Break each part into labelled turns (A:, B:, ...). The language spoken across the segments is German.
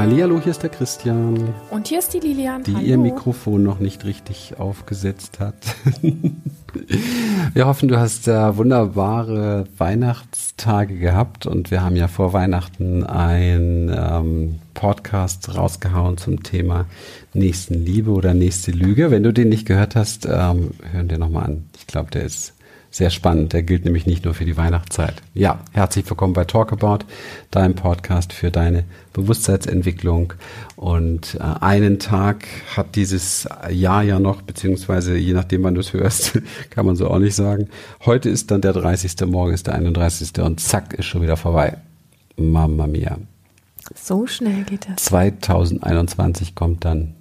A: Hallihallo, hier ist der Christian.
B: Und hier ist die Lilian.
A: Die
B: Hallo.
A: ihr Mikrofon noch nicht richtig aufgesetzt hat. wir hoffen, du hast äh, wunderbare Weihnachtstage gehabt und wir haben ja vor Weihnachten ein ähm, Podcast rausgehauen zum Thema Nächstenliebe oder nächste Lüge. Wenn du den nicht gehört hast, ähm, hören dir nochmal an. Ich glaube, der ist sehr spannend. Der gilt nämlich nicht nur für die Weihnachtszeit. Ja, herzlich willkommen bei Talkabout, deinem Podcast für deine Bewusstseinsentwicklung. Und äh, einen Tag hat dieses Jahr ja noch, beziehungsweise je nachdem, wann du es hörst, kann man so auch nicht sagen. Heute ist dann der 30., morgen ist der 31. und zack, ist schon wieder vorbei. Mamma mia.
B: So schnell geht das.
A: 2021 kommt dann.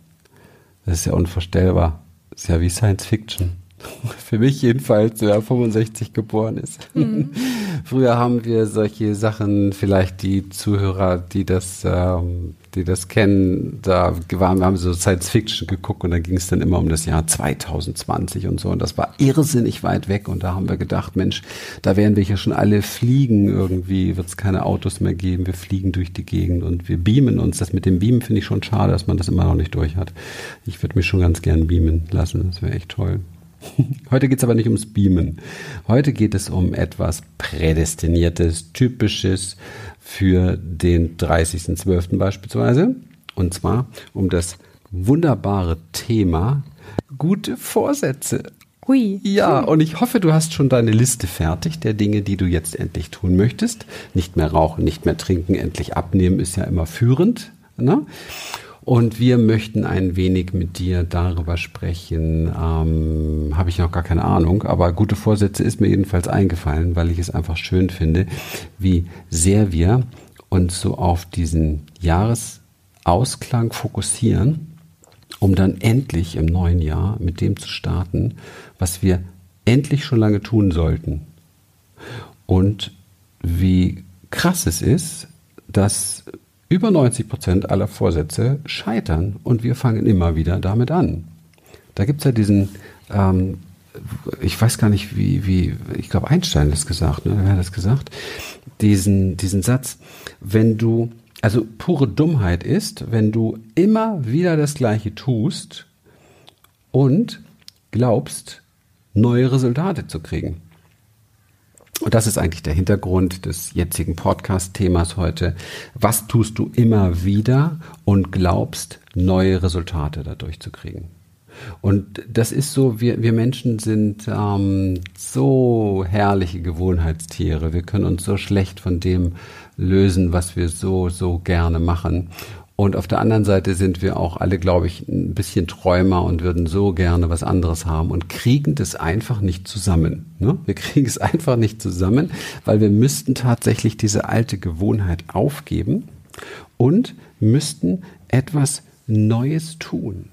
A: Das ist ja unvorstellbar. Das ist ja wie Science Fiction. Für mich jedenfalls, der 65 geboren ist. Mhm. Früher haben wir solche Sachen, vielleicht die Zuhörer, die das, ähm, die das kennen, da waren, wir haben so Science Fiction geguckt und da ging es dann immer um das Jahr 2020 und so und das war irrsinnig weit weg und da haben wir gedacht, Mensch, da werden wir hier schon alle fliegen irgendwie, wird es keine Autos mehr geben, wir fliegen durch die Gegend und wir beamen uns. Das mit dem Beamen finde ich schon schade, dass man das immer noch nicht durch hat. Ich würde mich schon ganz gern beamen lassen, das wäre echt toll. Heute geht es aber nicht ums Beamen. Heute geht es um etwas Prädestiniertes, Typisches für den 30.12. beispielsweise. Und zwar um das wunderbare Thema gute Vorsätze.
B: Hui.
A: Ja, und ich hoffe, du hast schon deine Liste fertig der Dinge, die du jetzt endlich tun möchtest. Nicht mehr rauchen, nicht mehr trinken, endlich abnehmen ist ja immer führend. Ne? Und wir möchten ein wenig mit dir darüber sprechen. Ähm, Habe ich noch gar keine Ahnung, aber gute Vorsätze ist mir jedenfalls eingefallen, weil ich es einfach schön finde, wie sehr wir uns so auf diesen Jahresausklang fokussieren, um dann endlich im neuen Jahr mit dem zu starten, was wir endlich schon lange tun sollten. Und wie krass es ist, dass über 90 Prozent aller Vorsätze scheitern und wir fangen immer wieder damit an. Da gibt es ja diesen, ähm, ich weiß gar nicht, wie, wie ich glaube, Einstein hat das gesagt, ne? wer hat das gesagt? Diesen, diesen Satz, wenn du, also pure Dummheit ist, wenn du immer wieder das Gleiche tust und glaubst, neue Resultate zu kriegen. Und das ist eigentlich der Hintergrund des jetzigen Podcast-Themas heute. Was tust du immer wieder und glaubst, neue Resultate dadurch zu kriegen? Und das ist so, wir, wir Menschen sind ähm, so herrliche Gewohnheitstiere. Wir können uns so schlecht von dem lösen, was wir so, so gerne machen. Und auf der anderen Seite sind wir auch alle, glaube ich, ein bisschen Träumer und würden so gerne was anderes haben und kriegen das einfach nicht zusammen. Ne? Wir kriegen es einfach nicht zusammen, weil wir müssten tatsächlich diese alte Gewohnheit aufgeben und müssten etwas Neues tun.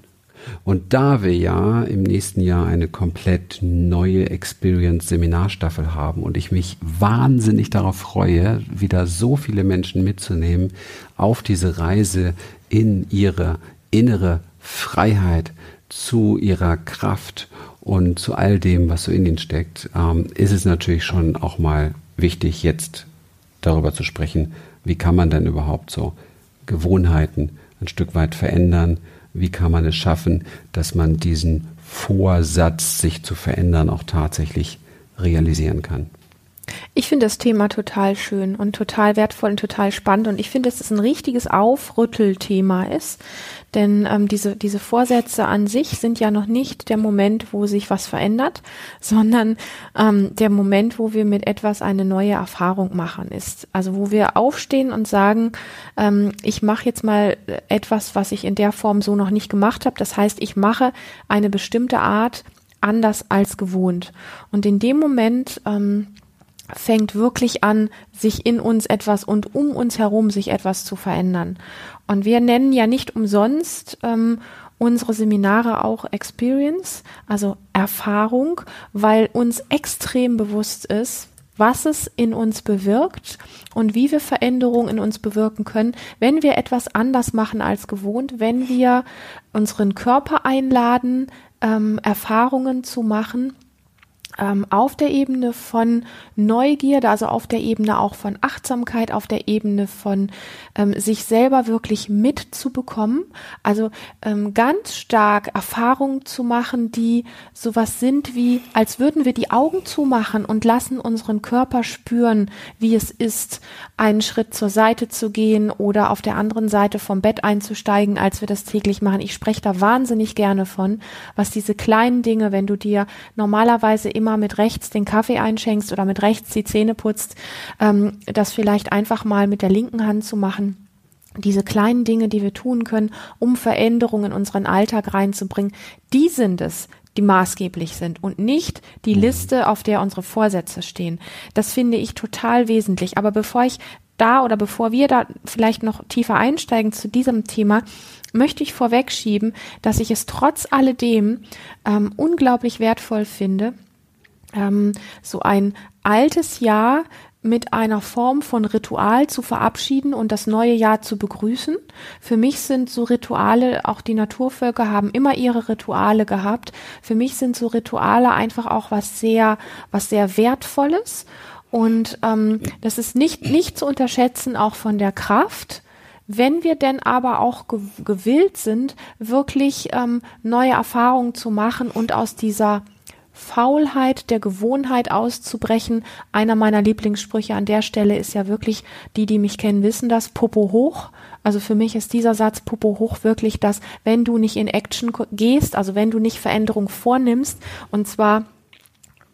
A: Und da wir ja im nächsten Jahr eine komplett neue Experience-Seminarstaffel haben und ich mich wahnsinnig darauf freue, wieder so viele Menschen mitzunehmen auf diese Reise in ihre innere Freiheit, zu ihrer Kraft und zu all dem, was so in ihnen steckt, ähm, ist es natürlich schon auch mal wichtig, jetzt darüber zu sprechen, wie kann man denn überhaupt so Gewohnheiten ein Stück weit verändern, wie kann man es schaffen, dass man diesen Vorsatz, sich zu verändern, auch tatsächlich realisieren kann.
B: Ich finde das Thema total schön und total wertvoll und total spannend und ich finde, dass es ein richtiges Aufrüttelthema ist, denn ähm, diese, diese Vorsätze an sich sind ja noch nicht der Moment, wo sich was verändert, sondern ähm, der Moment, wo wir mit etwas eine neue Erfahrung machen ist. Also wo wir aufstehen und sagen, ähm, ich mache jetzt mal etwas, was ich in der Form so noch nicht gemacht habe. Das heißt, ich mache eine bestimmte Art anders als gewohnt. Und in dem Moment ähm, fängt wirklich an, sich in uns etwas und um uns herum sich etwas zu verändern. Und wir nennen ja nicht umsonst ähm, unsere Seminare auch Experience, also Erfahrung, weil uns extrem bewusst ist, was es in uns bewirkt und wie wir Veränderungen in uns bewirken können, wenn wir etwas anders machen als gewohnt, wenn wir unseren Körper einladen, ähm, Erfahrungen zu machen, ähm, auf der Ebene von Neugierde, also auf der Ebene auch von Achtsamkeit, auf der Ebene von ähm, sich selber wirklich mitzubekommen, also ähm, ganz stark Erfahrungen zu machen, die sowas sind wie, als würden wir die Augen zumachen und lassen unseren Körper spüren, wie es ist, einen Schritt zur Seite zu gehen oder auf der anderen Seite vom Bett einzusteigen, als wir das täglich machen. Ich spreche da wahnsinnig gerne von, was diese kleinen Dinge, wenn du dir normalerweise immer immer mit rechts den Kaffee einschenkst oder mit rechts die Zähne putzt, ähm, das vielleicht einfach mal mit der linken Hand zu machen diese kleinen Dinge, die wir tun können, um Veränderungen in unseren Alltag reinzubringen, die sind es, die maßgeblich sind und nicht die mhm. Liste, auf der unsere Vorsätze stehen. Das finde ich total wesentlich. Aber bevor ich da oder bevor wir da vielleicht noch tiefer einsteigen zu diesem Thema, möchte ich vorwegschieben, dass ich es trotz alledem ähm, unglaublich wertvoll finde, ähm, so ein altes Jahr mit einer Form von Ritual zu verabschieden und das neue Jahr zu begrüßen. Für mich sind so Rituale, auch die Naturvölker haben immer ihre Rituale gehabt. Für mich sind so Rituale einfach auch was sehr, was sehr wertvolles. Und ähm, das ist nicht, nicht zu unterschätzen, auch von der Kraft. Wenn wir denn aber auch gewillt sind, wirklich ähm, neue Erfahrungen zu machen und aus dieser Faulheit der Gewohnheit auszubrechen. Einer meiner Lieblingssprüche an der Stelle ist ja wirklich, die, die mich kennen, wissen das, Popo hoch. Also für mich ist dieser Satz Popo hoch wirklich das, wenn du nicht in Action gehst, also wenn du nicht Veränderung vornimmst, und zwar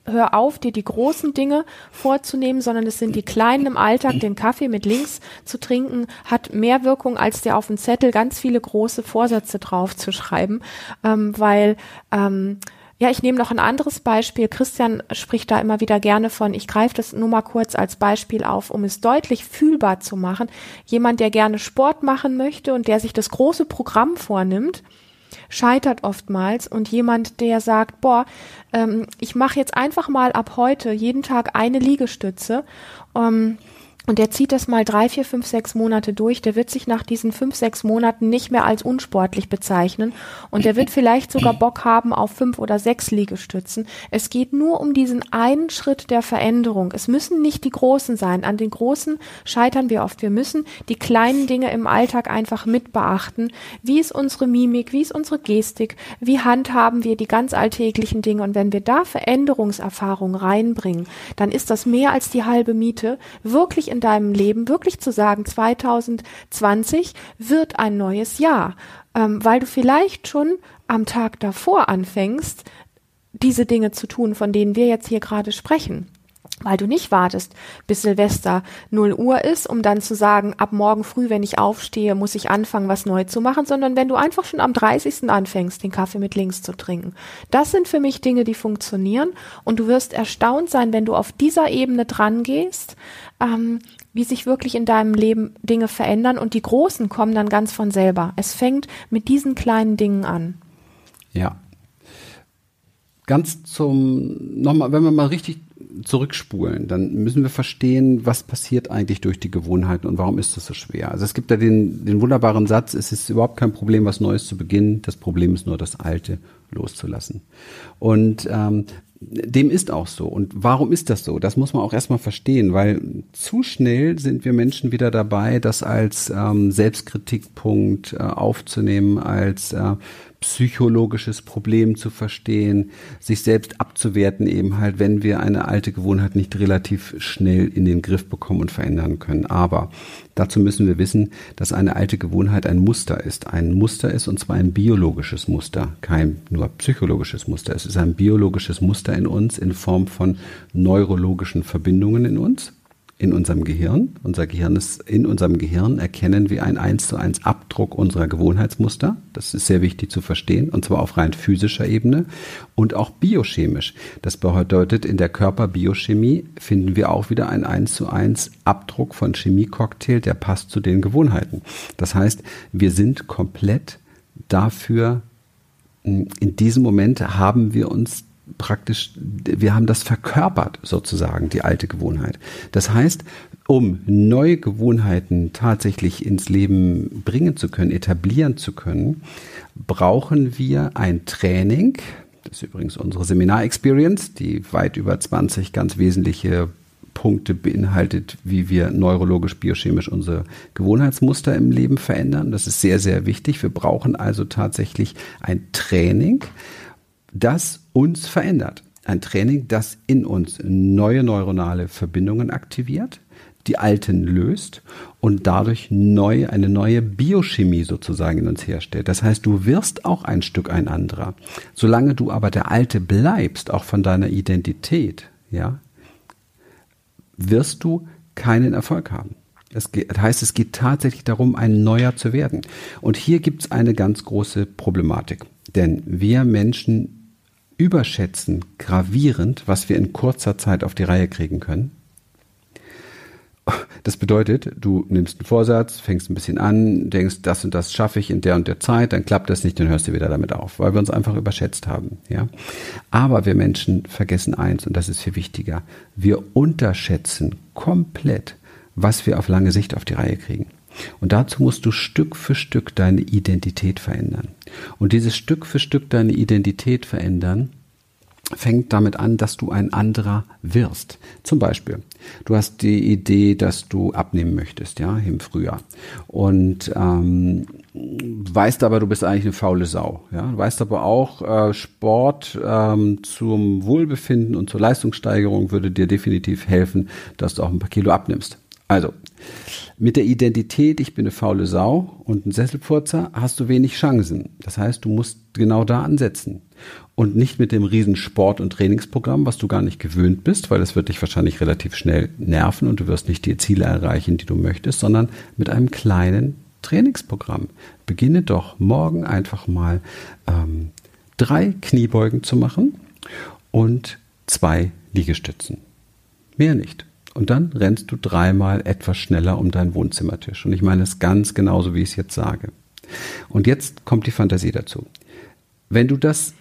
B: hör auf, dir die großen Dinge vorzunehmen, sondern es sind die kleinen im Alltag. Den Kaffee mit links zu trinken hat mehr Wirkung, als dir auf dem Zettel ganz viele große Vorsätze drauf zu schreiben, ähm, weil ähm, ja, ich nehme noch ein anderes Beispiel. Christian spricht da immer wieder gerne von. Ich greife das nur mal kurz als Beispiel auf, um es deutlich fühlbar zu machen. Jemand, der gerne Sport machen möchte und der sich das große Programm vornimmt, scheitert oftmals und jemand, der sagt, boah, ähm, ich mache jetzt einfach mal ab heute jeden Tag eine Liegestütze. Ähm, und der zieht das mal drei, vier, fünf, sechs Monate durch. Der wird sich nach diesen fünf, sechs Monaten nicht mehr als unsportlich bezeichnen. Und der wird vielleicht sogar Bock haben auf fünf oder sechs Liegestützen. Es geht nur um diesen einen Schritt der Veränderung. Es müssen nicht die großen sein. An den großen scheitern wir oft. Wir müssen die kleinen Dinge im Alltag einfach mit beachten. Wie ist unsere Mimik? Wie ist unsere Gestik? Wie handhaben wir die ganz alltäglichen Dinge? Und wenn wir da Veränderungserfahrung reinbringen, dann ist das mehr als die halbe Miete. Wirklich in deinem Leben wirklich zu sagen, 2020 wird ein neues Jahr, ähm, weil du vielleicht schon am Tag davor anfängst, diese Dinge zu tun, von denen wir jetzt hier gerade sprechen weil du nicht wartest, bis Silvester 0 Uhr ist, um dann zu sagen, ab morgen früh, wenn ich aufstehe, muss ich anfangen, was neu zu machen, sondern wenn du einfach schon am 30. anfängst, den Kaffee mit links zu trinken. Das sind für mich Dinge, die funktionieren und du wirst erstaunt sein, wenn du auf dieser Ebene dran gehst, ähm, wie sich wirklich in deinem Leben Dinge verändern und die großen kommen dann ganz von selber. Es fängt mit diesen kleinen Dingen an.
A: Ja. Ganz zum, nochmal, wenn wir mal richtig zurückspulen, dann müssen wir verstehen, was passiert eigentlich durch die Gewohnheiten und warum ist das so schwer. Also es gibt da den, den wunderbaren Satz, es ist überhaupt kein Problem, was Neues zu beginnen, das Problem ist nur, das Alte loszulassen. Und ähm, dem ist auch so. Und warum ist das so? Das muss man auch erstmal verstehen, weil zu schnell sind wir Menschen wieder dabei, das als ähm, Selbstkritikpunkt äh, aufzunehmen, als äh, psychologisches Problem zu verstehen, sich selbst abzuwerten eben halt, wenn wir eine alte Gewohnheit nicht relativ schnell in den Griff bekommen und verändern können. Aber dazu müssen wir wissen, dass eine alte Gewohnheit ein Muster ist. Ein Muster ist und zwar ein biologisches Muster, kein nur psychologisches Muster. Es ist ein biologisches Muster in uns in Form von neurologischen Verbindungen in uns in unserem Gehirn. Unser Gehirn ist, in unserem Gehirn erkennen wir einen 1 zu 1 Abdruck unserer Gewohnheitsmuster. Das ist sehr wichtig zu verstehen, und zwar auf rein physischer Ebene und auch biochemisch. Das bedeutet, in der Körperbiochemie finden wir auch wieder einen 1 zu 1 Abdruck von Chemiecocktail, der passt zu den Gewohnheiten. Das heißt, wir sind komplett dafür, in diesem Moment haben wir uns praktisch, wir haben das verkörpert sozusagen, die alte Gewohnheit. Das heißt, um neue Gewohnheiten tatsächlich ins Leben bringen zu können, etablieren zu können, brauchen wir ein Training, Das ist übrigens unsere Seminar-Experience, die weit über 20 ganz wesentliche Punkte beinhaltet, wie wir neurologisch, biochemisch unsere Gewohnheitsmuster im Leben verändern. Das ist sehr, sehr wichtig. Wir brauchen also tatsächlich ein Training, das uns verändert. Ein Training, das in uns neue neuronale Verbindungen aktiviert, die alten löst und dadurch neu, eine neue Biochemie sozusagen in uns herstellt. Das heißt, du wirst auch ein Stück ein anderer. Solange du aber der Alte bleibst, auch von deiner Identität, ja, wirst du keinen Erfolg haben. Das heißt, es geht tatsächlich darum, ein Neuer zu werden. Und hier gibt es eine ganz große Problematik. Denn wir Menschen überschätzen gravierend, was wir in kurzer Zeit auf die Reihe kriegen können. Das bedeutet, du nimmst einen Vorsatz, fängst ein bisschen an, denkst, das und das schaffe ich in der und der Zeit, dann klappt das nicht, dann hörst du wieder damit auf, weil wir uns einfach überschätzt haben, ja. Aber wir Menschen vergessen eins und das ist viel wichtiger. Wir unterschätzen komplett, was wir auf lange Sicht auf die Reihe kriegen. Und dazu musst du Stück für Stück deine Identität verändern. Und dieses Stück für Stück deine Identität verändern, fängt damit an, dass du ein anderer wirst. Zum Beispiel, du hast die Idee, dass du abnehmen möchtest, ja, im Frühjahr. Und ähm, weißt aber, du bist eigentlich eine faule Sau. Ja? Du weißt aber auch, äh, Sport ähm, zum Wohlbefinden und zur Leistungssteigerung würde dir definitiv helfen, dass du auch ein paar Kilo abnimmst. Also, mit der Identität, ich bin eine faule Sau und ein Sesselpurzer, hast du wenig Chancen. Das heißt, du musst genau da ansetzen und nicht mit dem riesen Sport- und Trainingsprogramm, was du gar nicht gewöhnt bist, weil das wird dich wahrscheinlich relativ schnell nerven und du wirst nicht die Ziele erreichen, die du möchtest, sondern mit einem kleinen Trainingsprogramm. Beginne doch morgen einfach mal ähm, drei Kniebeugen zu machen und zwei Liegestützen. Mehr nicht. Und dann rennst du dreimal etwas schneller um deinen Wohnzimmertisch. Und ich meine es ganz genauso, wie ich es jetzt sage. Und jetzt kommt die Fantasie dazu. Wenn du das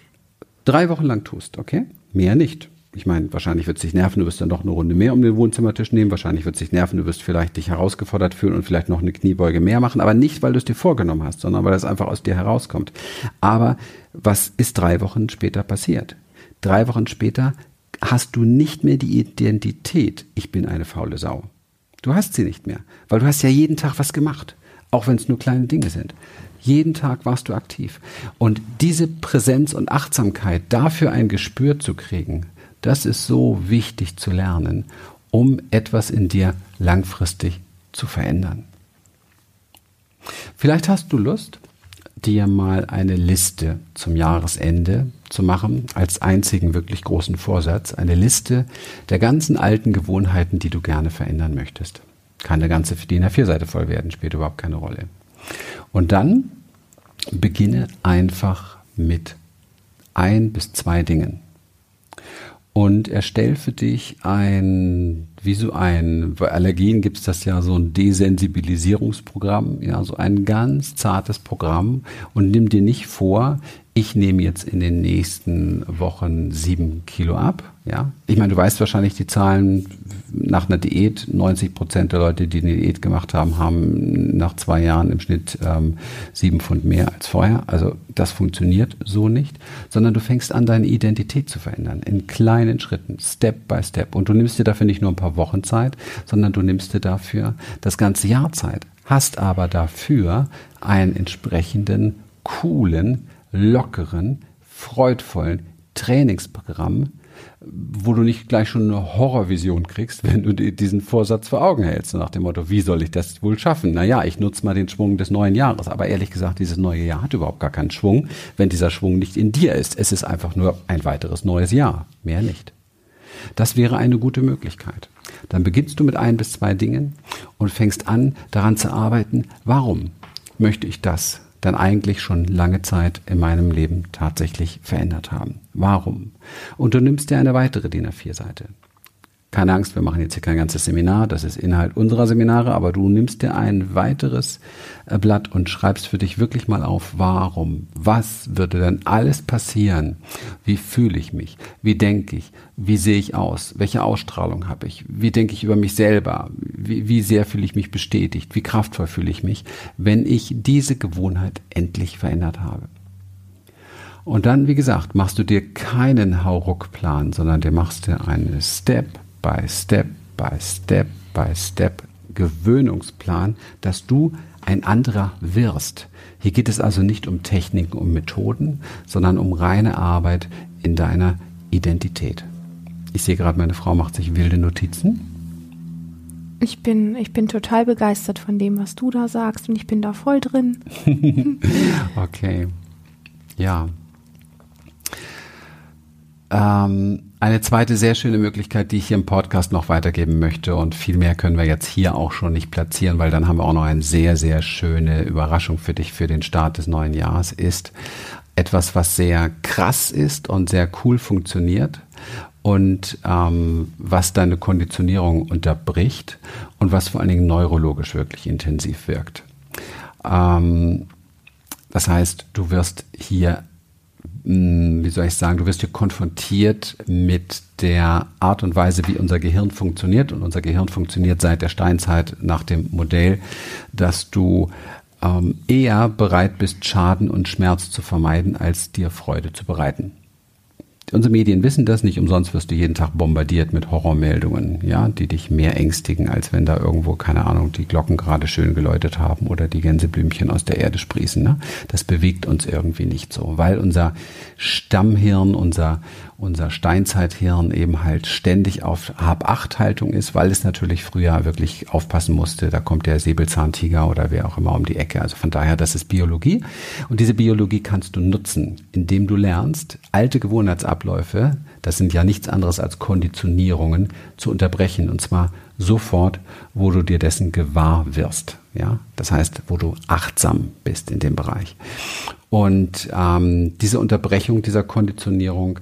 A: drei Wochen lang tust, okay? Mehr nicht. Ich meine, wahrscheinlich wird es dich nerven, du wirst dann noch eine Runde mehr um den Wohnzimmertisch nehmen. Wahrscheinlich wird es dich nerven, du wirst vielleicht dich herausgefordert fühlen und vielleicht noch eine Kniebeuge mehr machen. Aber nicht, weil du es dir vorgenommen hast, sondern weil es einfach aus dir herauskommt. Aber was ist drei Wochen später passiert? Drei Wochen später hast du nicht mehr die Identität, ich bin eine faule Sau. Du hast sie nicht mehr, weil du hast ja jeden Tag was gemacht, auch wenn es nur kleine Dinge sind. Jeden Tag warst du aktiv. Und diese Präsenz und Achtsamkeit, dafür ein Gespür zu kriegen, das ist so wichtig zu lernen, um etwas in dir langfristig zu verändern. Vielleicht hast du Lust, dir mal eine Liste zum Jahresende zu machen, als einzigen wirklich großen Vorsatz, eine Liste der ganzen alten Gewohnheiten, die du gerne verändern möchtest. Kann eine ganze DIN A4-Seite voll werden, spielt überhaupt keine Rolle. Und dann beginne einfach mit ein bis zwei Dingen. Und erstell für dich ein, wie so ein, bei Allergien gibt es das ja so ein Desensibilisierungsprogramm, ja, so ein ganz zartes Programm und nimm dir nicht vor, ich nehme jetzt in den nächsten Wochen sieben Kilo ab. Ja, ich meine, du weißt wahrscheinlich die Zahlen nach einer Diät. 90 Prozent der Leute, die eine Diät gemacht haben, haben nach zwei Jahren im Schnitt ähm, sieben Pfund mehr als vorher. Also das funktioniert so nicht, sondern du fängst an, deine Identität zu verändern in kleinen Schritten, Step by Step. Und du nimmst dir dafür nicht nur ein paar Wochen Zeit, sondern du nimmst dir dafür das ganze Jahr Zeit. Hast aber dafür einen entsprechenden coolen lockeren, freudvollen Trainingsprogramm, wo du nicht gleich schon eine Horrorvision kriegst, wenn du diesen Vorsatz vor Augen hältst, nach dem Motto, wie soll ich das wohl schaffen? Naja, ich nutze mal den Schwung des neuen Jahres. Aber ehrlich gesagt, dieses neue Jahr hat überhaupt gar keinen Schwung, wenn dieser Schwung nicht in dir ist. Es ist einfach nur ein weiteres neues Jahr, mehr nicht. Das wäre eine gute Möglichkeit. Dann beginnst du mit ein bis zwei Dingen und fängst an, daran zu arbeiten, warum möchte ich das? dann eigentlich schon lange Zeit in meinem Leben tatsächlich verändert haben. Warum? Und du nimmst dir eine weitere DIN A4-Seite. Keine Angst, wir machen jetzt hier kein ganzes Seminar, das ist Inhalt unserer Seminare, aber du nimmst dir ein weiteres äh, Blatt und schreibst für dich wirklich mal auf, warum, was würde denn alles passieren, wie fühle ich mich, wie denke ich, wie sehe ich aus, welche Ausstrahlung habe ich, wie denke ich über mich selber, wie, wie sehr fühle ich mich bestätigt, wie kraftvoll fühle ich mich, wenn ich diese Gewohnheit endlich verändert habe. Und dann, wie gesagt, machst du dir keinen Hauruck-Plan, sondern dir machst du einen Step by Step by Step by Step Gewöhnungsplan, dass du ein anderer wirst. Hier geht es also nicht um Techniken, um Methoden, sondern um reine Arbeit in deiner Identität. Ich sehe gerade, meine Frau macht sich wilde Notizen.
B: Ich bin, ich bin total begeistert von dem, was du da sagst und ich bin da voll drin.
A: okay. Ja. Ähm, eine zweite sehr schöne Möglichkeit, die ich hier im Podcast noch weitergeben möchte und viel mehr können wir jetzt hier auch schon nicht platzieren, weil dann haben wir auch noch eine sehr, sehr schöne Überraschung für dich für den Start des neuen Jahres, ist etwas, was sehr krass ist und sehr cool funktioniert und ähm, was deine Konditionierung unterbricht und was vor allen Dingen neurologisch wirklich intensiv wirkt. Ähm, das heißt, du wirst hier, wie soll ich sagen, du wirst hier konfrontiert mit der Art und Weise, wie unser Gehirn funktioniert. Und unser Gehirn funktioniert seit der Steinzeit nach dem Modell, dass du ähm, eher bereit bist, Schaden und Schmerz zu vermeiden, als dir Freude zu bereiten. Unsere Medien wissen das nicht, umsonst wirst du jeden Tag bombardiert mit Horrormeldungen, ja, die dich mehr ängstigen, als wenn da irgendwo, keine Ahnung, die Glocken gerade schön geläutet haben oder die Gänseblümchen aus der Erde sprießen. Ne? Das bewegt uns irgendwie nicht so, weil unser Stammhirn, unser, unser Steinzeithirn eben halt ständig auf Hab-Acht-Haltung ist, weil es natürlich früher wirklich aufpassen musste, da kommt der Säbelzahntiger oder wer auch immer um die Ecke. Also von daher, das ist Biologie. Und diese Biologie kannst du nutzen, indem du lernst, alte Gewohnheitsabläufe, das sind ja nichts anderes als Konditionierungen, zu unterbrechen. Und zwar sofort, wo du dir dessen gewahr wirst. Ja, das heißt, wo du achtsam bist in dem Bereich. Und ähm, diese Unterbrechung dieser Konditionierung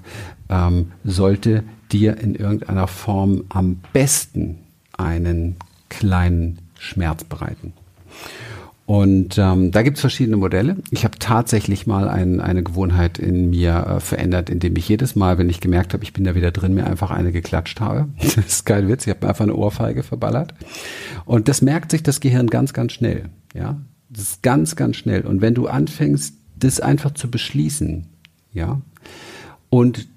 A: ähm, sollte dir in irgendeiner Form am besten einen kleinen Schmerz bereiten. Und ähm, da gibt's verschiedene Modelle. Ich habe tatsächlich mal ein, eine Gewohnheit in mir äh, verändert, indem ich jedes Mal, wenn ich gemerkt habe, ich bin da wieder drin, mir einfach eine geklatscht habe. das ist kein Witz. Ich habe mir einfach eine Ohrfeige verballert. Und das merkt sich das Gehirn ganz, ganz schnell. Ja, das ist ganz, ganz schnell. Und wenn du anfängst, das einfach zu beschließen, ja, und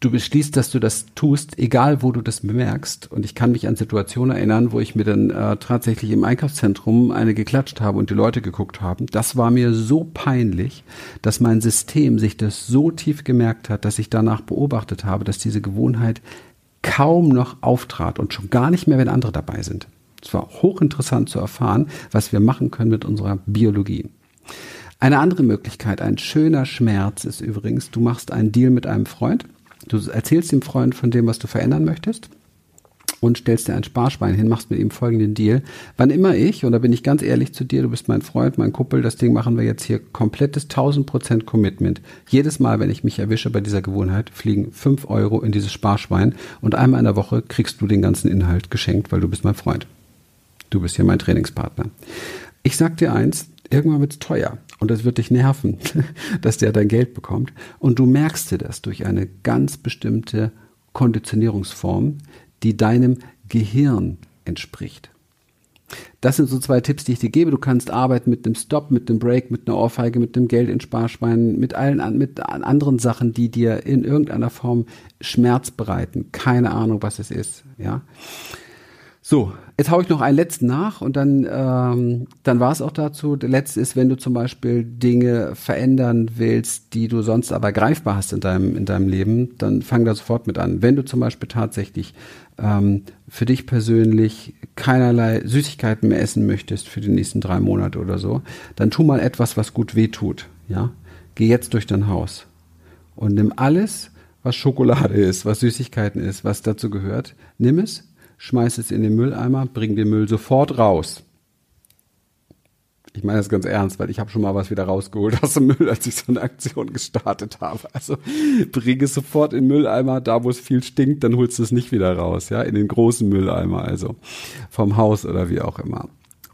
A: du beschließt, dass du das tust, egal wo du das bemerkst. Und ich kann mich an Situationen erinnern, wo ich mir dann äh, tatsächlich im Einkaufszentrum eine geklatscht habe und die Leute geguckt haben. Das war mir so peinlich, dass mein System sich das so tief gemerkt hat, dass ich danach beobachtet habe, dass diese Gewohnheit kaum noch auftrat und schon gar nicht mehr, wenn andere dabei sind. Es war hochinteressant zu erfahren, was wir machen können mit unserer Biologie. Eine andere Möglichkeit, ein schöner Schmerz ist übrigens, du machst einen Deal mit einem Freund Du erzählst dem Freund von dem, was du verändern möchtest und stellst dir ein Sparschwein hin, machst mit ihm folgenden Deal. Wann immer ich, und da bin ich ganz ehrlich zu dir, du bist mein Freund, mein Kuppel, das Ding machen wir jetzt hier komplettes 1000% Commitment. Jedes Mal, wenn ich mich erwische bei dieser Gewohnheit, fliegen 5 Euro in dieses Sparschwein und einmal in der Woche kriegst du den ganzen Inhalt geschenkt, weil du bist mein Freund. Du bist hier mein Trainingspartner. Ich sag dir eins, irgendwann wird's teuer und es wird dich nerven, dass der dein Geld bekommt. Und du merkst dir das durch eine ganz bestimmte Konditionierungsform, die deinem Gehirn entspricht. Das sind so zwei Tipps, die ich dir gebe. Du kannst arbeiten mit einem Stop, mit einem Break, mit einer Ohrfeige, mit dem Geld in Sparschweinen, mit allen mit anderen Sachen, die dir in irgendeiner Form Schmerz bereiten. Keine Ahnung, was es ist. Ja. So, jetzt hau ich noch einen letzten nach und dann, ähm, dann war es auch dazu. Der letzte ist, wenn du zum Beispiel Dinge verändern willst, die du sonst aber greifbar hast in deinem, in deinem Leben, dann fang da sofort mit an. Wenn du zum Beispiel tatsächlich ähm, für dich persönlich keinerlei Süßigkeiten mehr essen möchtest für die nächsten drei Monate oder so, dann tu mal etwas, was gut weh tut. Ja? Geh jetzt durch dein Haus und nimm alles, was Schokolade ist, was Süßigkeiten ist, was dazu gehört, nimm es schmeiß es in den Mülleimer, bring den Müll sofort raus. Ich meine das ganz ernst, weil ich habe schon mal was wieder rausgeholt aus dem Müll, als ich so eine Aktion gestartet habe. Also bring es sofort in den Mülleimer, da wo es viel stinkt, dann holst du es nicht wieder raus, ja, in den großen Mülleimer, also vom Haus oder wie auch immer.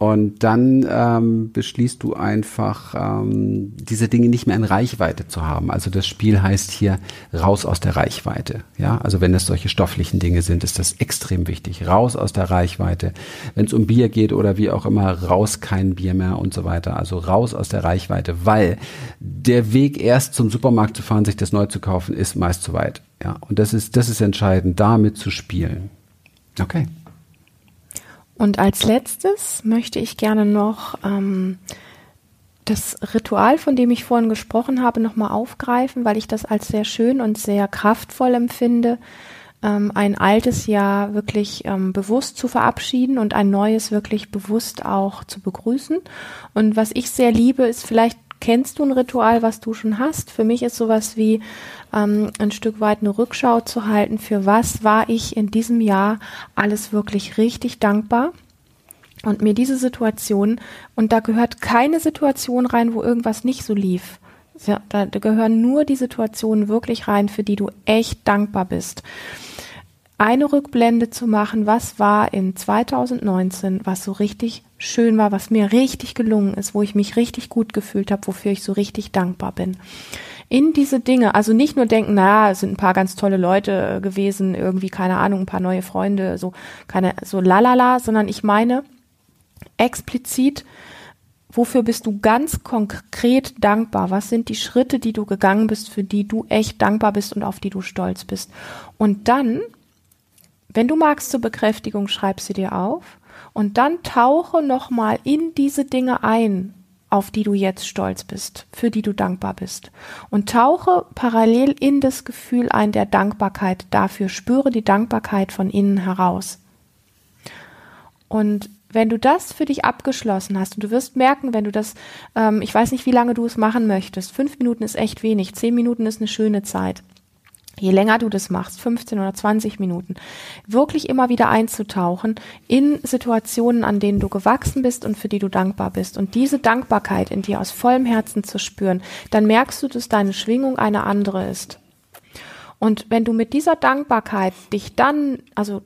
A: Und dann ähm, beschließt du einfach, ähm, diese Dinge nicht mehr in Reichweite zu haben. Also das Spiel heißt hier raus aus der Reichweite. Ja, also wenn es solche stofflichen Dinge sind, ist das extrem wichtig. Raus aus der Reichweite. Wenn es um Bier geht oder wie auch immer, raus kein Bier mehr und so weiter. Also raus aus der Reichweite, weil der Weg erst zum Supermarkt zu fahren, sich das neu zu kaufen, ist meist zu weit. Ja, und das ist das ist entscheidend, damit zu spielen. Okay.
B: Und als letztes möchte ich gerne noch ähm, das Ritual, von dem ich vorhin gesprochen habe, nochmal aufgreifen, weil ich das als sehr schön und sehr kraftvoll empfinde, ähm, ein altes Jahr wirklich ähm, bewusst zu verabschieden und ein neues wirklich bewusst auch zu begrüßen. Und was ich sehr liebe, ist vielleicht kennst du ein Ritual, was du schon hast. Für mich ist sowas wie ähm, ein Stück weit eine Rückschau zu halten, für was war ich in diesem Jahr alles wirklich richtig dankbar. Und mir diese Situation, und da gehört keine Situation rein, wo irgendwas nicht so lief. Ja, da, da gehören nur die Situationen wirklich rein, für die du echt dankbar bist eine Rückblende zu machen, was war in 2019, was so richtig schön war, was mir richtig gelungen ist, wo ich mich richtig gut gefühlt habe, wofür ich so richtig dankbar bin. In diese Dinge, also nicht nur denken, naja, es sind ein paar ganz tolle Leute gewesen, irgendwie, keine Ahnung, ein paar neue Freunde, so keine, so lalala, sondern ich meine explizit, wofür bist du ganz konkret dankbar? Was sind die Schritte, die du gegangen bist, für die du echt dankbar bist und auf die du stolz bist? Und dann wenn du magst zur Bekräftigung, schreib sie dir auf und dann tauche nochmal in diese Dinge ein, auf die du jetzt stolz bist, für die du dankbar bist. Und tauche parallel in das Gefühl ein der Dankbarkeit dafür. Spüre die Dankbarkeit von innen heraus. Und wenn du das für dich abgeschlossen hast und du wirst merken, wenn du das, ähm, ich weiß nicht, wie lange du es machen möchtest, fünf Minuten ist echt wenig, zehn Minuten ist eine schöne Zeit je länger du das machst, 15 oder 20 Minuten, wirklich immer wieder einzutauchen in Situationen, an denen du gewachsen bist und für die du dankbar bist und diese Dankbarkeit in dir aus vollem Herzen zu spüren, dann merkst du, dass deine Schwingung eine andere ist. Und wenn du mit dieser Dankbarkeit dich dann, also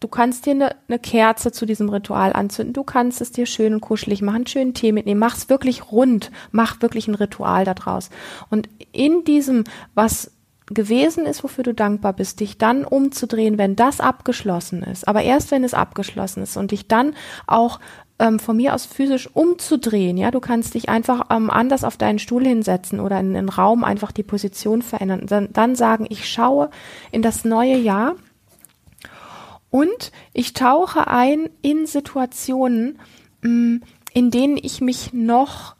B: du kannst dir eine, eine Kerze zu diesem Ritual anzünden, du kannst es dir schön und kuschelig machen, schönen Tee mitnehmen, mach es wirklich rund, mach wirklich ein Ritual daraus. Und in diesem, was gewesen ist, wofür du dankbar bist, dich dann umzudrehen, wenn das abgeschlossen ist. Aber erst wenn es abgeschlossen ist und dich dann auch ähm, von mir aus physisch umzudrehen. Ja, du kannst dich einfach ähm, anders auf deinen Stuhl hinsetzen oder in den Raum einfach die Position verändern. Dann, dann sagen, ich schaue in das neue Jahr und ich tauche ein in Situationen, mm, in denen ich mich noch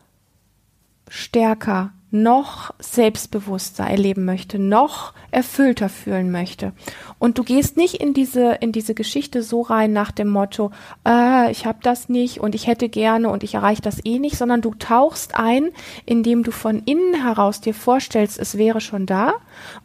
B: stärker noch selbstbewusster erleben möchte, noch erfüllter fühlen möchte. Und du gehst nicht in diese in diese Geschichte so rein nach dem Motto, äh, ich habe das nicht und ich hätte gerne und ich erreiche das eh nicht, sondern du tauchst ein, indem du von innen heraus dir vorstellst, es wäre schon da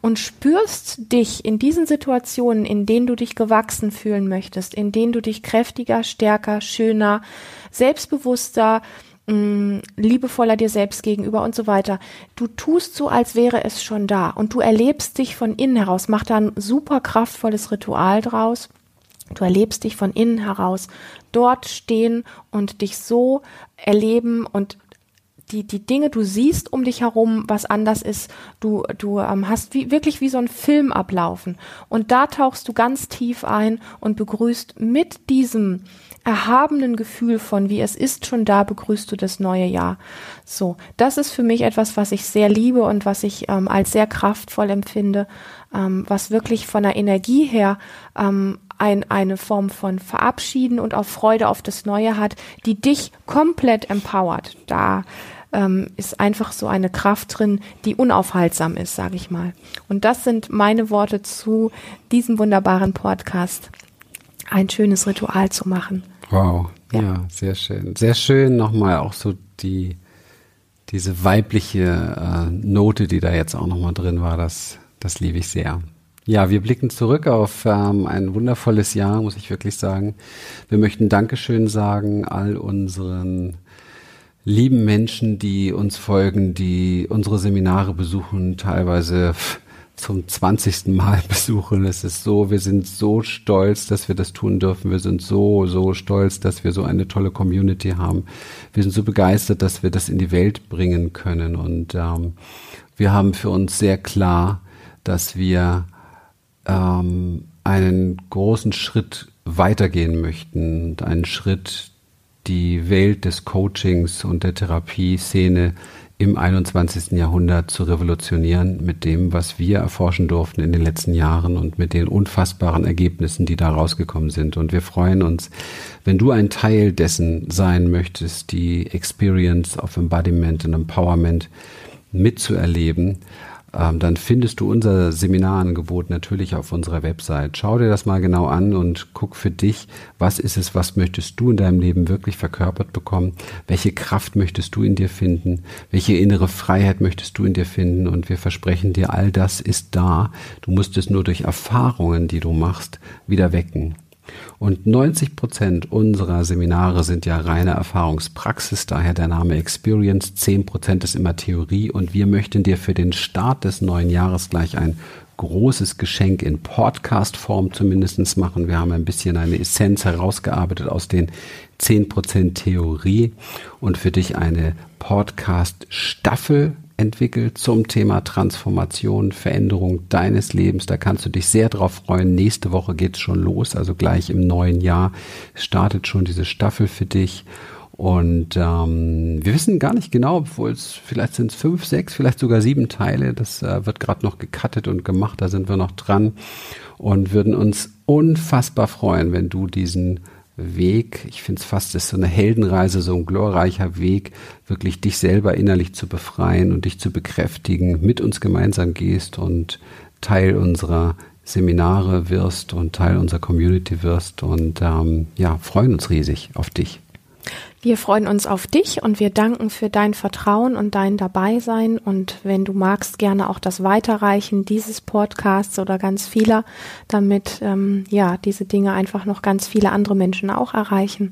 B: und spürst dich in diesen Situationen, in denen du dich gewachsen fühlen möchtest, in denen du dich kräftiger, stärker, schöner, selbstbewusster, mh, mm, liebevoller dir selbst gegenüber und so weiter. Du tust so, als wäre es schon da und du erlebst dich von innen heraus. Mach da ein super kraftvolles Ritual draus. Du erlebst dich von innen heraus dort stehen und dich so erleben und die, die Dinge, du siehst um dich herum, was anders ist. Du, du ähm, hast wie, wirklich wie so ein Film ablaufen. Und da tauchst du ganz tief ein und begrüßt mit diesem erhabenen Gefühl von, wie es ist schon da, begrüßt du das neue Jahr. So, das ist für mich etwas, was ich sehr liebe und was ich ähm, als sehr kraftvoll empfinde, ähm, was wirklich von der Energie her ähm, ein, eine Form von Verabschieden und auch Freude auf das Neue hat, die dich komplett empowert. Da ähm, ist einfach so eine Kraft drin, die unaufhaltsam ist, sage ich mal. Und das sind meine Worte zu diesem wunderbaren Podcast. Ein schönes Ritual zu machen.
A: Wow, ja. ja, sehr schön. Sehr schön nochmal auch so die, diese weibliche äh, Note, die da jetzt auch nochmal drin war, das, das liebe ich sehr. Ja, wir blicken zurück auf ähm, ein wundervolles Jahr, muss ich wirklich sagen. Wir möchten Dankeschön sagen all unseren lieben Menschen, die uns folgen, die unsere Seminare besuchen, teilweise zum 20. Mal besuchen. Es ist so, wir sind so stolz, dass wir das tun dürfen. Wir sind so, so stolz, dass wir so eine tolle Community haben. Wir sind so begeistert, dass wir das in die Welt bringen können. Und ähm, wir haben für uns sehr klar, dass wir ähm, einen großen Schritt weitergehen möchten und einen Schritt die Welt des Coachings und der Therapieszene im 21. Jahrhundert zu revolutionieren mit dem, was wir erforschen durften in den letzten Jahren und mit den unfassbaren Ergebnissen, die da rausgekommen sind. Und wir freuen uns, wenn du ein Teil dessen sein möchtest, die Experience of Embodiment and Empowerment mitzuerleben ähm, dann findest du unser Seminarangebot natürlich auf unserer Website. Schau dir das mal genau an und guck für dich, was ist es, was möchtest du in deinem Leben wirklich verkörpert bekommen? Welche Kraft möchtest du in dir finden? Welche innere Freiheit möchtest du in dir finden? Und wir versprechen dir, all das ist da. Du musst es nur durch Erfahrungen, die du machst, wieder wecken. Und 90 Prozent unserer Seminare sind ja reine Erfahrungspraxis, daher der Name Experience. 10 Prozent ist immer Theorie und wir möchten dir für den Start des neuen Jahres gleich ein großes Geschenk in Podcast-Form zumindest machen. Wir haben ein bisschen eine Essenz herausgearbeitet aus den 10% Theorie und für dich eine Podcast-Staffel entwickelt zum Thema Transformation, Veränderung deines Lebens. Da kannst du dich sehr drauf freuen. Nächste Woche geht's schon los, also gleich im neuen Jahr startet schon diese Staffel für dich. Und ähm, wir wissen gar nicht genau, obwohl es vielleicht sind es fünf, sechs, vielleicht sogar sieben Teile. Das äh, wird gerade noch gecuttet und gemacht. Da sind wir noch dran und würden uns unfassbar freuen, wenn du diesen Weg. Ich finde es fast, ist so eine Heldenreise, so ein glorreicher Weg, wirklich dich selber innerlich zu befreien und dich zu bekräftigen, mit uns gemeinsam gehst und Teil unserer Seminare wirst und Teil unserer Community wirst und ähm, ja, freuen uns riesig auf dich.
B: Wir freuen uns auf dich und wir danken für dein Vertrauen und dein Dabeisein. Und wenn du magst, gerne auch das Weiterreichen dieses Podcasts oder ganz vieler, damit ähm, ja diese Dinge einfach noch ganz viele andere Menschen auch erreichen.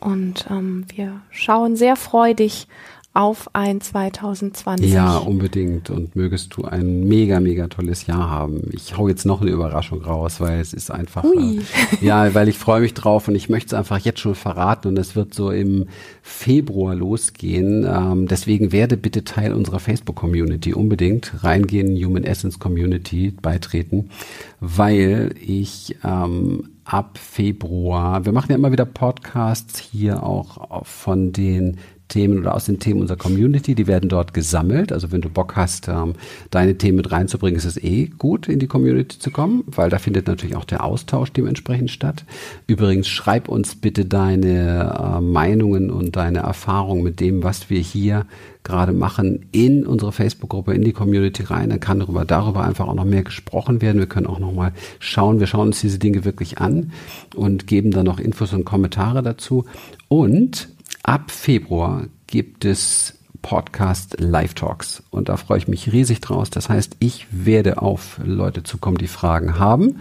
B: Und ähm, wir schauen sehr freudig auf ein 2020.
A: Ja, unbedingt. Und mögest du ein mega, mega tolles Jahr haben. Ich hau jetzt noch eine Überraschung raus, weil es ist einfach, äh, ja, weil ich freue mich drauf und ich möchte es einfach jetzt schon verraten und es wird so im Februar losgehen. Ähm, deswegen werde bitte Teil unserer Facebook-Community unbedingt reingehen, Human Essence Community beitreten, weil ich ähm, ab Februar, wir machen ja immer wieder Podcasts hier auch von den Themen oder aus den Themen unserer Community, die werden dort gesammelt. Also wenn du Bock hast, ähm, deine Themen mit reinzubringen, ist es eh gut, in die Community zu kommen, weil da findet natürlich auch der Austausch dementsprechend statt. Übrigens, schreib uns bitte deine äh, Meinungen und deine Erfahrungen mit dem, was wir hier gerade machen, in unsere Facebook-Gruppe, in die Community rein. Dann kann darüber, darüber einfach auch noch mehr gesprochen werden. Wir können auch noch mal schauen. Wir schauen uns diese Dinge wirklich an und geben dann noch Infos und Kommentare dazu. Und Ab Februar gibt es Podcast Live Talks und da freue ich mich riesig draus. Das heißt, ich werde auf Leute zukommen, die Fragen haben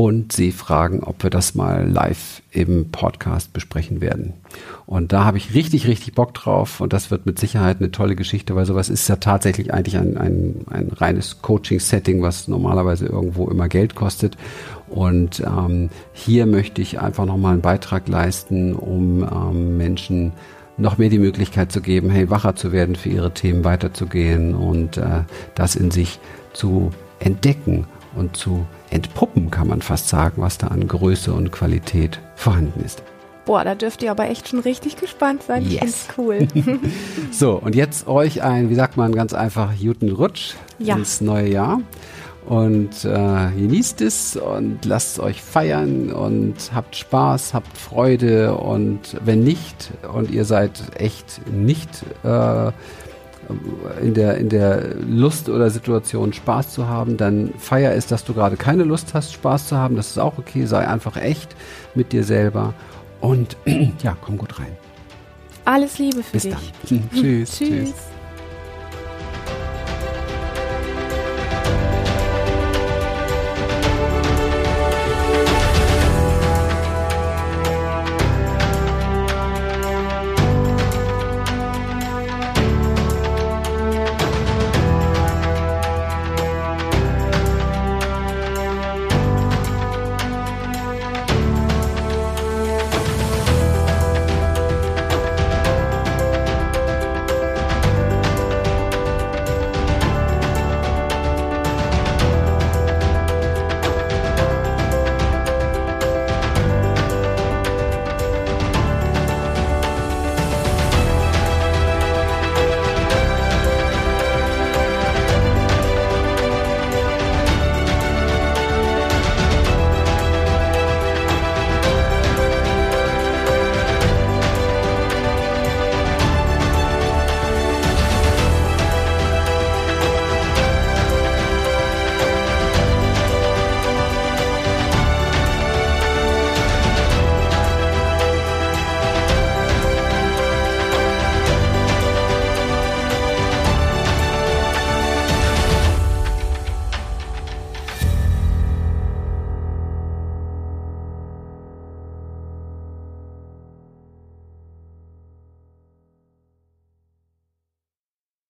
A: und sie fragen, ob wir das mal live im Podcast besprechen werden. Und da habe ich richtig, richtig Bock drauf und das wird mit Sicherheit eine tolle Geschichte, weil sowas ist ja tatsächlich eigentlich ein, ein, ein reines Coaching-Setting, was normalerweise irgendwo immer Geld kostet. Und ähm, hier möchte ich einfach nochmal einen Beitrag leisten, um ähm, Menschen noch mehr die Möglichkeit zu geben, hey, wacher zu werden, für ihre Themen weiterzugehen und äh, das in sich zu entdecken und zu entpuppen, kann man fast sagen, was da an Größe und Qualität vorhanden ist.
B: Boah, da dürft ihr aber echt schon richtig gespannt sein. Yes. Ich cool.
A: so, und jetzt euch ein, wie sagt man ganz einfach, guten Rutsch ja. ins neue Jahr und äh, genießt es und lasst es euch feiern und habt Spaß, habt Freude und wenn nicht und ihr seid echt nicht äh, in der, in der Lust oder Situation Spaß zu haben, dann feier es, dass du gerade keine Lust hast, Spaß zu haben. Das ist auch okay. Sei einfach echt mit dir selber und ja, komm gut rein.
B: Alles Liebe für
A: Bis
B: dich.
A: Dann. tschüss. tschüss. tschüss.